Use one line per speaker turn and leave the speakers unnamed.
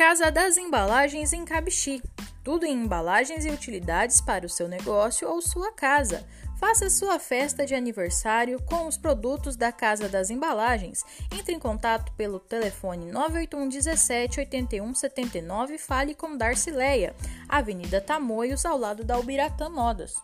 Casa das Embalagens em Cabixi. Tudo em embalagens e utilidades para o seu negócio ou sua casa. Faça sua festa de aniversário com os produtos da Casa das Embalagens. Entre em contato pelo telefone 981 17 81 79 e fale com Darcileia, Avenida Tamoios, ao lado da Ubiratã Modas.